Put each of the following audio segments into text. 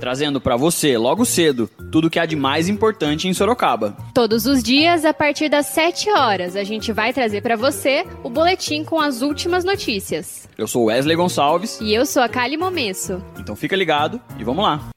trazendo para você, logo cedo, tudo o que há de mais importante em Sorocaba. Todos os dias, a partir das 7 horas, a gente vai trazer para você o boletim com as últimas notícias. Eu sou Wesley Gonçalves. E eu sou a Kali Momesso. Então fica ligado e vamos lá.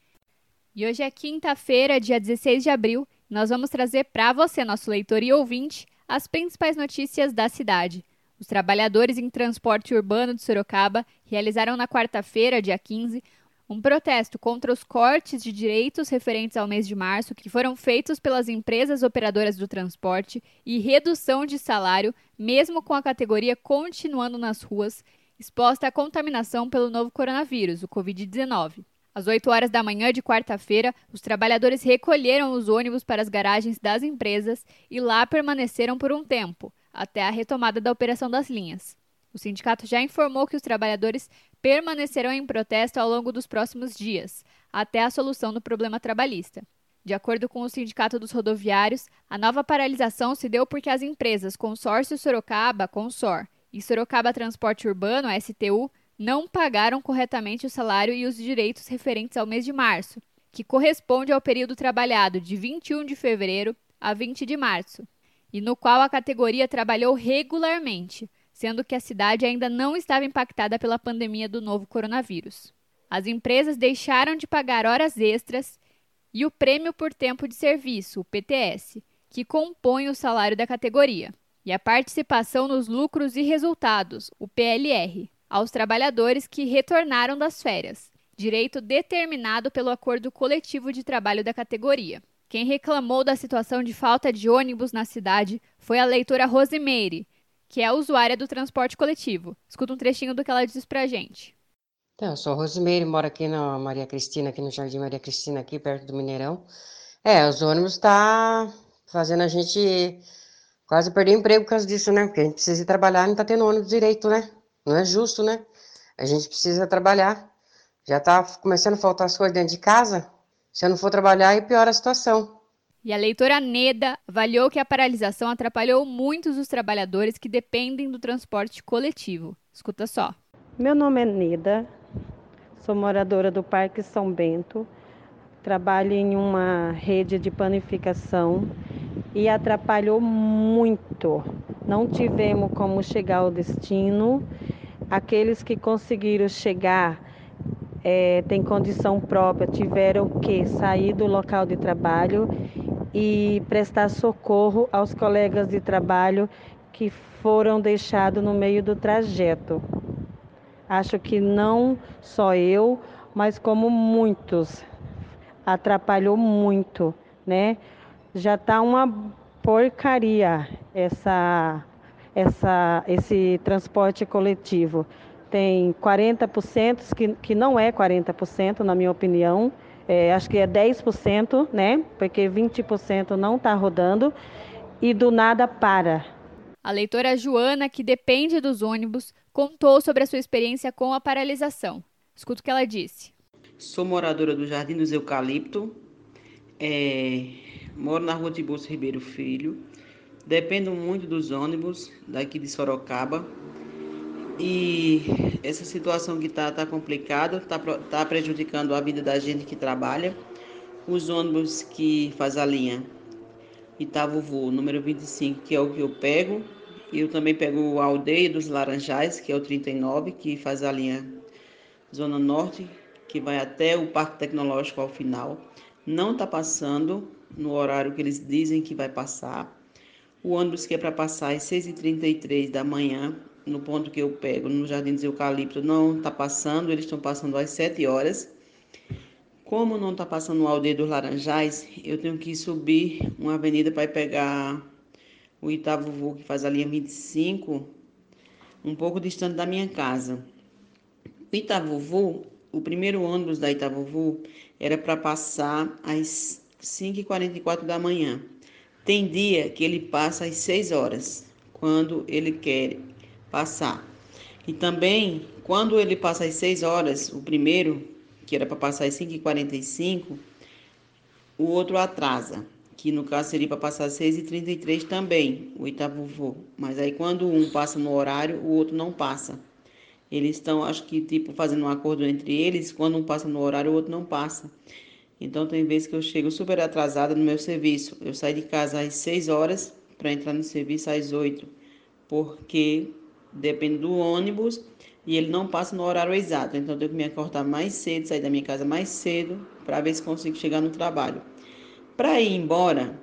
E hoje é quinta-feira, dia 16 de abril. Nós vamos trazer para você, nosso leitor e ouvinte, as principais notícias da cidade. Os trabalhadores em transporte urbano de Sorocaba realizaram na quarta-feira, dia 15, um protesto contra os cortes de direitos referentes ao mês de março que foram feitos pelas empresas operadoras do transporte e redução de salário, mesmo com a categoria continuando nas ruas, exposta à contaminação pelo novo coronavírus, o Covid-19. Às 8 horas da manhã de quarta-feira, os trabalhadores recolheram os ônibus para as garagens das empresas e lá permaneceram por um tempo até a retomada da operação das linhas. O sindicato já informou que os trabalhadores permanecerão em protesto ao longo dos próximos dias, até a solução do problema trabalhista. De acordo com o Sindicato dos Rodoviários, a nova paralisação se deu porque as empresas Consórcio Sorocaba, Consor, e Sorocaba Transporte Urbano, STU, não pagaram corretamente o salário e os direitos referentes ao mês de março, que corresponde ao período trabalhado de 21 de fevereiro a 20 de março, e no qual a categoria trabalhou regularmente, sendo que a cidade ainda não estava impactada pela pandemia do novo coronavírus. As empresas deixaram de pagar horas extras e o prêmio por tempo de serviço, o PTS, que compõe o salário da categoria, e a participação nos lucros e resultados, o PLR, aos trabalhadores que retornaram das férias, direito determinado pelo acordo coletivo de trabalho da categoria. Quem reclamou da situação de falta de ônibus na cidade foi a leitora Rosimeire, que é usuária do transporte coletivo. Escuta um trechinho do que ela diz pra gente. Então, eu sou Rosimeire, moro aqui na Maria Cristina, aqui no Jardim Maria Cristina, aqui perto do Mineirão. É, os ônibus tá fazendo a gente quase perder emprego por causa disso, né? Porque a gente precisa ir trabalhar não tá tendo ônibus direito, né? Não é justo, né? A gente precisa trabalhar. Já tá começando a faltar as coisas dentro de casa. Se eu não for trabalhar, aí piora a situação. E a leitora Neda avaliou que a paralisação atrapalhou muitos dos trabalhadores que dependem do transporte coletivo. Escuta só. Meu nome é Neda, sou moradora do Parque São Bento, trabalho em uma rede de panificação e atrapalhou muito. Não tivemos como chegar ao destino. Aqueles que conseguiram chegar é, têm condição própria, tiveram que sair do local de trabalho e prestar socorro aos colegas de trabalho que foram deixados no meio do trajeto. Acho que não só eu, mas como muitos atrapalhou muito, né? Já está uma porcaria essa, essa, esse transporte coletivo tem 40% que, que não é 40%, na minha opinião. É, acho que é 10%, né? Porque 20% não está rodando e do nada para. A leitora Joana, que depende dos ônibus, contou sobre a sua experiência com a paralisação. Escuta o que ela disse. Sou moradora do Jardim dos Eucalipto, é, moro na rua de Bolsa Ribeiro Filho, dependo muito dos ônibus daqui de Sorocaba e essa situação que está tá complicada, está tá prejudicando a vida da gente que trabalha. Os ônibus que faz a linha Itavuvu, número 25, que é o que eu pego. E eu também pego o Aldeia dos Laranjais, que é o 39, que faz a linha Zona Norte, que vai até o Parque Tecnológico ao final. Não está passando no horário que eles dizem que vai passar. O ônibus que é para passar é 6h33 da manhã no ponto que eu pego, no Jardim dos Eucalipto, não está passando, eles estão passando às 7 horas. Como não está passando o Aldeia dos Laranjais, eu tenho que subir uma avenida para pegar o Itavuvu, que faz a linha 25, um pouco distante da minha casa. Itavuvu, o primeiro ônibus da Itavuvu era para passar às 5h44 da manhã. Tem dia que ele passa às 6 horas, quando ele quer passar. E também, quando ele passa às 6 horas, o primeiro, que era para passar às 5h45, o outro atrasa, que no caso seria para passar às 6h33 também, o oitavo voo. Mas aí quando um passa no horário, o outro não passa. Eles estão, acho que, tipo, fazendo um acordo entre eles, quando um passa no horário, o outro não passa. Então tem vezes que eu chego super atrasada no meu serviço. Eu saio de casa às 6 horas para entrar no serviço às 8, porque depende do ônibus e ele não passa no horário exato. Então eu tenho que me acordar mais cedo, sair da minha casa mais cedo para ver se consigo chegar no trabalho. Para ir embora,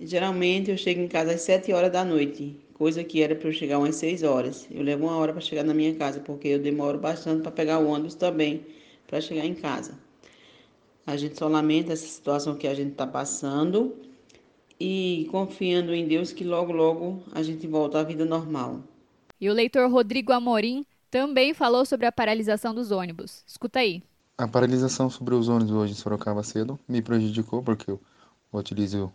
geralmente eu chego em casa às 7 horas da noite, coisa que era para eu chegar umas 6 horas. Eu levo uma hora para chegar na minha casa, porque eu demoro bastante para pegar o ônibus também para chegar em casa. A gente só lamenta essa situação que a gente está passando e confiando em Deus que logo, logo a gente volta à vida normal. E o leitor Rodrigo Amorim também falou sobre a paralisação dos ônibus. Escuta aí. A paralisação sobre os ônibus hoje em Sorocaba cedo me prejudicou porque eu utilizo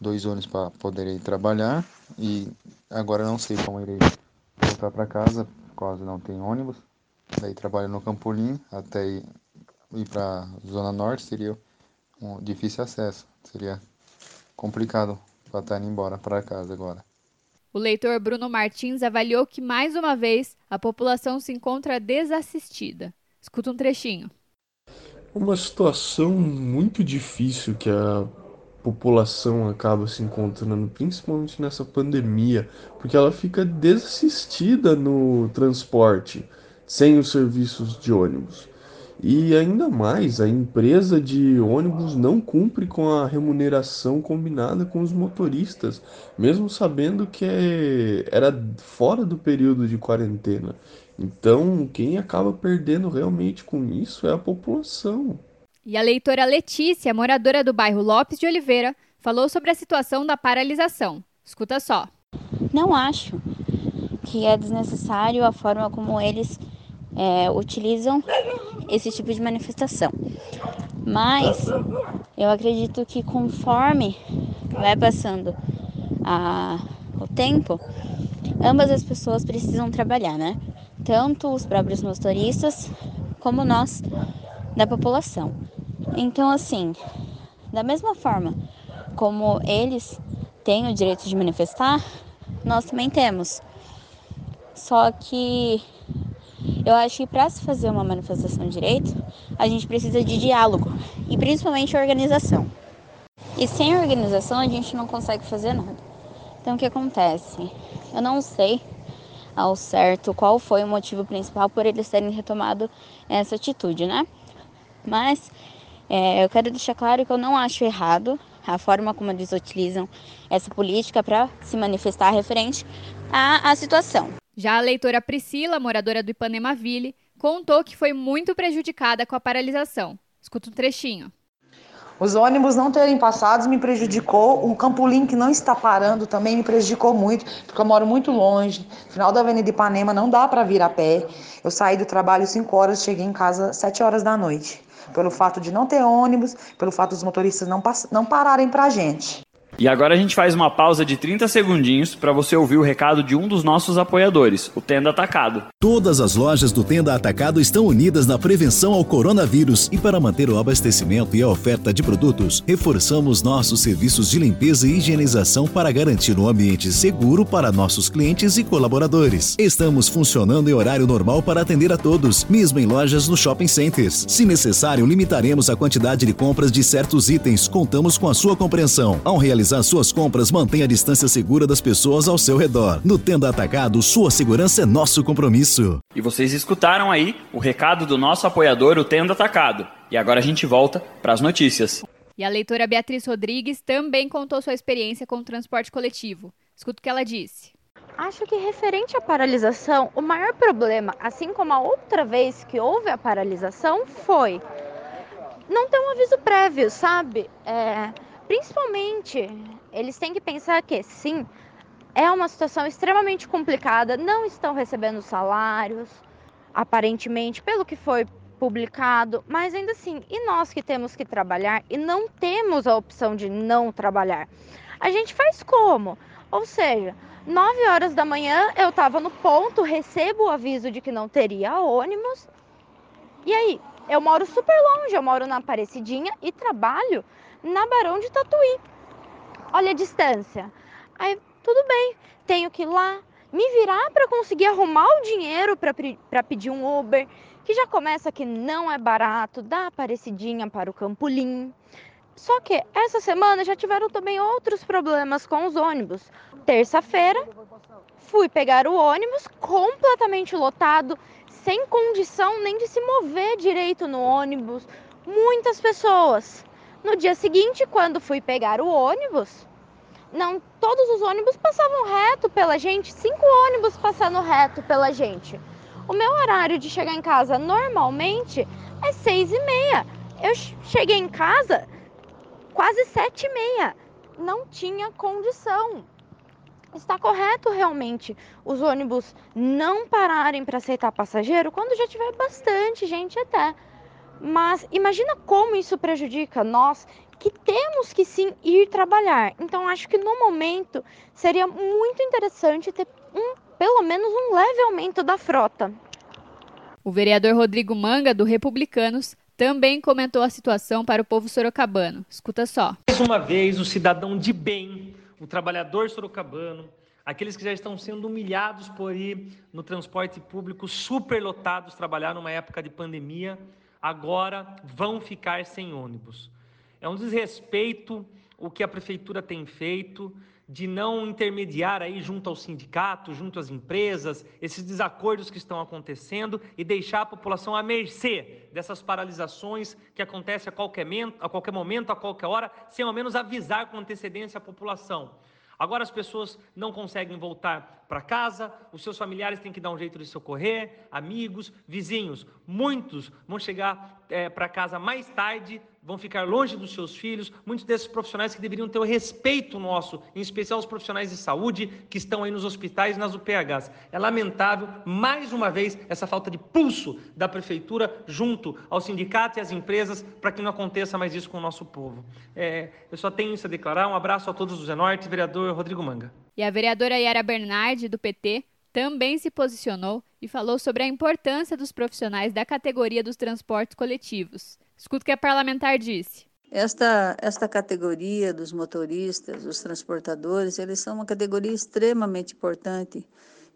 dois ônibus para poder ir trabalhar e agora não sei como irei voltar para casa, quase não tem ônibus. Daí trabalho no Campolim até ir para a Zona Norte seria um difícil acesso, seria complicado para estar indo embora para casa agora. O leitor Bruno Martins avaliou que, mais uma vez, a população se encontra desassistida. Escuta um trechinho. Uma situação muito difícil que a população acaba se encontrando, principalmente nessa pandemia, porque ela fica desassistida no transporte, sem os serviços de ônibus. E ainda mais, a empresa de ônibus não cumpre com a remuneração combinada com os motoristas, mesmo sabendo que é, era fora do período de quarentena. Então, quem acaba perdendo realmente com isso é a população. E a leitora Letícia, moradora do bairro Lopes de Oliveira, falou sobre a situação da paralisação. Escuta só. Não acho que é desnecessário a forma como eles é, utilizam esse tipo de manifestação. Mas eu acredito que conforme vai passando a, o tempo, ambas as pessoas precisam trabalhar, né? Tanto os próprios motoristas como nós da população. Então, assim, da mesma forma como eles têm o direito de manifestar, nós também temos. Só que eu acho que para se fazer uma manifestação de direito, a gente precisa de diálogo e principalmente organização. E sem organização a gente não consegue fazer nada. Então o que acontece? Eu não sei ao certo qual foi o motivo principal por eles terem retomado essa atitude, né? Mas é, eu quero deixar claro que eu não acho errado a forma como eles utilizam essa política para se manifestar referente à, à situação. Já a leitora Priscila, moradora do Ipanema Ville, contou que foi muito prejudicada com a paralisação. Escuta um trechinho. Os ônibus não terem passado me prejudicou. O Campolim que não está parando também me prejudicou muito, porque eu moro muito longe. Final da Avenida Ipanema não dá para vir a pé. Eu saí do trabalho 5 horas, cheguei em casa 7 horas da noite. Pelo fato de não ter ônibus, pelo fato dos motoristas não, não pararem para a gente. E agora a gente faz uma pausa de 30 segundinhos para você ouvir o recado de um dos nossos apoiadores, o Tenda Atacado. Todas as lojas do Tenda Atacado estão unidas na prevenção ao coronavírus e para manter o abastecimento e a oferta de produtos, reforçamos nossos serviços de limpeza e higienização para garantir um ambiente seguro para nossos clientes e colaboradores. Estamos funcionando em horário normal para atender a todos, mesmo em lojas no shopping centers. Se necessário, limitaremos a quantidade de compras de certos itens. Contamos com a sua compreensão. Ao realizar realizar suas compras, mantenha a distância segura das pessoas ao seu redor. No Tenda Atacado, sua segurança é nosso compromisso. E vocês escutaram aí o recado do nosso apoiador, o Tenda Atacado. E agora a gente volta para as notícias. E a leitora Beatriz Rodrigues também contou sua experiência com o transporte coletivo. Escuta o que ela disse. Acho que referente à paralisação, o maior problema, assim como a outra vez que houve a paralisação, foi não ter um aviso prévio, sabe? É, Principalmente, eles têm que pensar que sim, é uma situação extremamente complicada, não estão recebendo salários, aparentemente, pelo que foi publicado, mas ainda assim, e nós que temos que trabalhar e não temos a opção de não trabalhar? A gente faz como? Ou seja, 9 horas da manhã eu estava no ponto, recebo o aviso de que não teria ônibus. E aí, eu moro super longe, eu moro na Aparecidinha e trabalho na Barão de Tatuí. Olha a distância. Aí, tudo bem, tenho que ir lá, me virar para conseguir arrumar o dinheiro para pedir um Uber, que já começa que não é barato, dá parecidinha para o Campolim. Só que essa semana já tiveram também outros problemas com os ônibus. Terça-feira, fui pegar o ônibus completamente lotado, sem condição nem de se mover direito no ônibus, muitas pessoas. No dia seguinte, quando fui pegar o ônibus, não todos os ônibus passavam reto pela gente, cinco ônibus passando reto pela gente. O meu horário de chegar em casa normalmente é seis e meia. Eu cheguei em casa quase sete e meia. Não tinha condição. Está correto realmente os ônibus não pararem para aceitar passageiro quando já tiver bastante gente até. Mas imagina como isso prejudica nós que temos que sim ir trabalhar. Então acho que no momento seria muito interessante ter um, pelo menos um leve aumento da frota. O vereador Rodrigo Manga, do Republicanos, também comentou a situação para o povo sorocabano. Escuta só. Mais uma vez, o cidadão de bem, o trabalhador sorocabano, aqueles que já estão sendo humilhados por ir no transporte público superlotados trabalhar numa época de pandemia, agora vão ficar sem ônibus. É um desrespeito o que a prefeitura tem feito de não intermediar aí junto ao sindicato, junto às empresas, esses desacordos que estão acontecendo e deixar a população à mercê dessas paralisações que acontecem a qualquer, a qualquer momento, a qualquer hora, sem ao menos avisar com antecedência a população. Agora as pessoas não conseguem voltar para casa, os seus familiares têm que dar um jeito de socorrer, amigos, vizinhos. Muitos vão chegar é, para casa mais tarde, vão ficar longe dos seus filhos. Muitos desses profissionais que deveriam ter o respeito nosso, em especial os profissionais de saúde que estão aí nos hospitais e nas UPHs. É lamentável, mais uma vez, essa falta de pulso da prefeitura junto ao sindicato e às empresas para que não aconteça mais isso com o nosso povo. É, eu só tenho isso a declarar. Um abraço a todos do Zenorte, vereador Rodrigo Manga. E a vereadora Yara Bernardi, do PT, também se posicionou e falou sobre a importância dos profissionais da categoria dos transportes coletivos. Escuta o que a parlamentar disse. Esta, esta categoria dos motoristas, dos transportadores, eles são uma categoria extremamente importante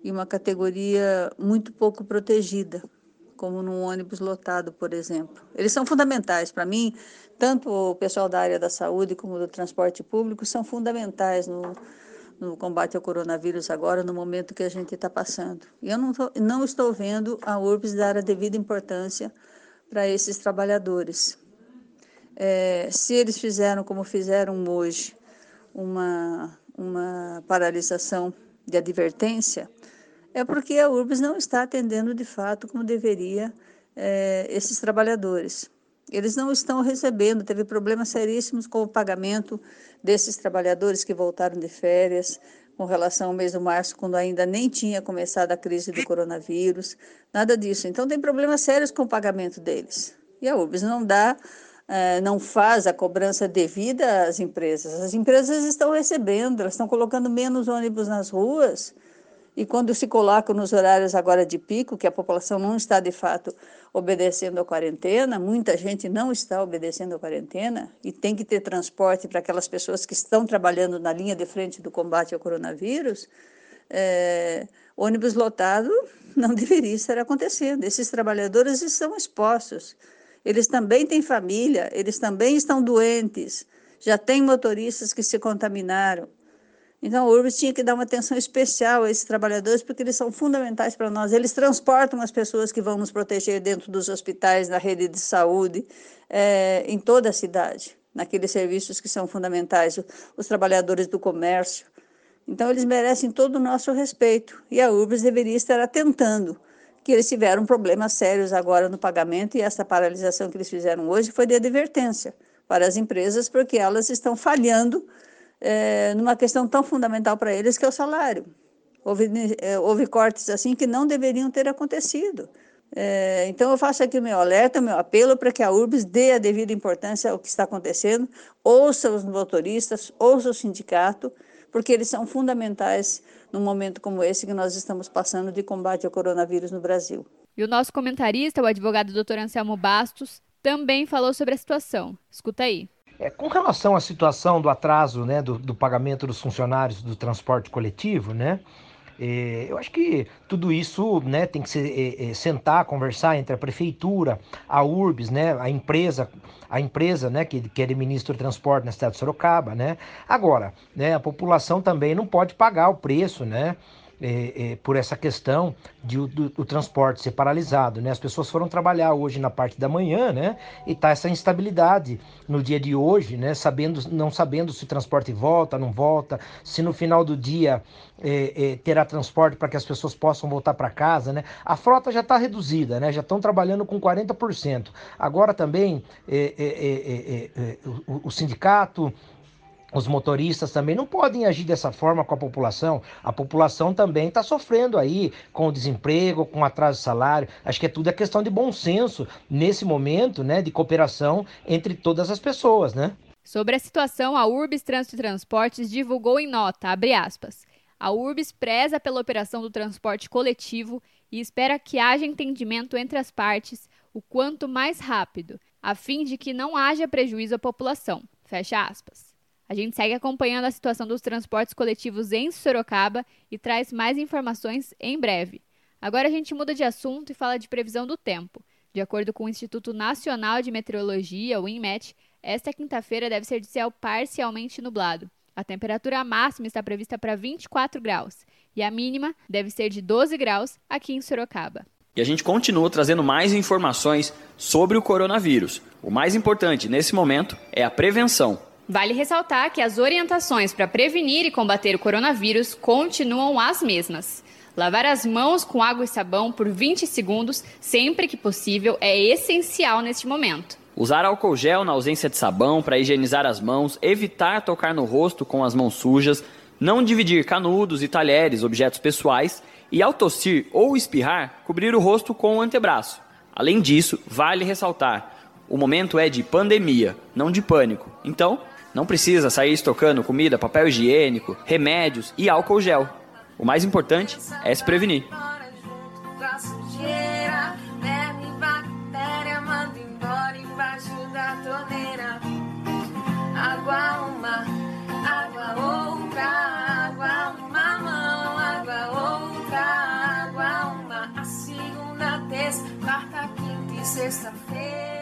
e uma categoria muito pouco protegida, como num ônibus lotado, por exemplo. Eles são fundamentais para mim, tanto o pessoal da área da saúde como do transporte público são fundamentais no, no combate ao coronavírus agora, no momento que a gente está passando. E eu não, tô, não estou vendo a URBS dar a devida importância para esses trabalhadores. É, se eles fizeram como fizeram hoje, uma, uma paralisação de advertência, é porque a URBS não está atendendo de fato como deveria é, esses trabalhadores. Eles não estão recebendo, teve problemas seríssimos com o pagamento desses trabalhadores que voltaram de férias, com relação ao mês de março, quando ainda nem tinha começado a crise do coronavírus, nada disso. Então, tem problemas sérios com o pagamento deles. E a URBS não dá, eh, não faz a cobrança devida às empresas. As empresas estão recebendo, elas estão colocando menos ônibus nas ruas, e quando se coloca nos horários agora de pico, que a população não está de fato obedecendo à quarentena, muita gente não está obedecendo à quarentena e tem que ter transporte para aquelas pessoas que estão trabalhando na linha de frente do combate ao coronavírus, é, ônibus lotado não deveria estar acontecendo. Esses trabalhadores estão expostos. Eles também têm família, eles também estão doentes, já tem motoristas que se contaminaram. Então, a URBS tinha que dar uma atenção especial a esses trabalhadores, porque eles são fundamentais para nós. Eles transportam as pessoas que vão nos proteger dentro dos hospitais, na rede de saúde, é, em toda a cidade, naqueles serviços que são fundamentais, os trabalhadores do comércio. Então, eles merecem todo o nosso respeito. E a URBS deveria estar atentando que eles tiveram problemas sérios agora no pagamento, e essa paralisação que eles fizeram hoje foi de advertência para as empresas, porque elas estão falhando é, numa questão tão fundamental para eles que é o salário. Houve, é, houve cortes assim que não deveriam ter acontecido. É, então, eu faço aqui o meu alerta, o meu apelo para que a URBS dê a devida importância ao que está acontecendo, ouça os motoristas, ouça o sindicato, porque eles são fundamentais num momento como esse que nós estamos passando de combate ao coronavírus no Brasil. E o nosso comentarista, o advogado Dr. Anselmo Bastos, também falou sobre a situação. Escuta aí. É, com relação à situação do atraso né, do, do pagamento dos funcionários do transporte coletivo, né, é, eu acho que tudo isso né, tem que se é, é, sentar, conversar entre a prefeitura, a URBS, né, a empresa, a empresa né, que, que administra o transporte na cidade de Sorocaba. Né. Agora, né, a população também não pode pagar o preço, né? É, é, por essa questão de, do, do, transporte ser paralisado. Né? As pessoas foram trabalhar hoje na parte da manhã né? e está essa instabilidade no dia de hoje, né? sabendo, não sabendo se o transporte volta, não volta, se no final do dia é, é terá transporte para que as pessoas possam voltar para casa. Né? A frota já está reduzida, né? já estão trabalhando com 40%. Agora também é, é, o, o sindicato os motoristas também não podem agir dessa forma com a população. A população também está sofrendo aí com o desemprego, com o atraso de salário. Acho que é tudo é questão de bom senso nesse momento, né, de cooperação entre todas as pessoas, né? Sobre a situação, a Urbis Trânsito e Transportes divulgou em nota, abre aspas, a Urbis preza pela operação do transporte coletivo e espera que haja entendimento entre as partes o quanto mais rápido, a fim de que não haja prejuízo à população. Fecha aspas. A gente segue acompanhando a situação dos transportes coletivos em Sorocaba e traz mais informações em breve. Agora a gente muda de assunto e fala de previsão do tempo. De acordo com o Instituto Nacional de Meteorologia, o INMET, esta quinta-feira deve ser de céu parcialmente nublado. A temperatura máxima está prevista para 24 graus e a mínima deve ser de 12 graus aqui em Sorocaba. E a gente continua trazendo mais informações sobre o coronavírus. O mais importante nesse momento é a prevenção. Vale ressaltar que as orientações para prevenir e combater o coronavírus continuam as mesmas. Lavar as mãos com água e sabão por 20 segundos, sempre que possível, é essencial neste momento. Usar álcool gel na ausência de sabão para higienizar as mãos, evitar tocar no rosto com as mãos sujas, não dividir canudos e talheres, objetos pessoais, e ao tossir ou espirrar, cobrir o rosto com o antebraço. Além disso, vale ressaltar: o momento é de pandemia, não de pânico. Então, não precisa sair estocando comida, papel higiênico, remédios e álcool gel. O mais importante é se prevenir. Água uma, água outra, água uma mão, água outra, água uma, a segunda, terça, quarta, quinta e sexta-feira.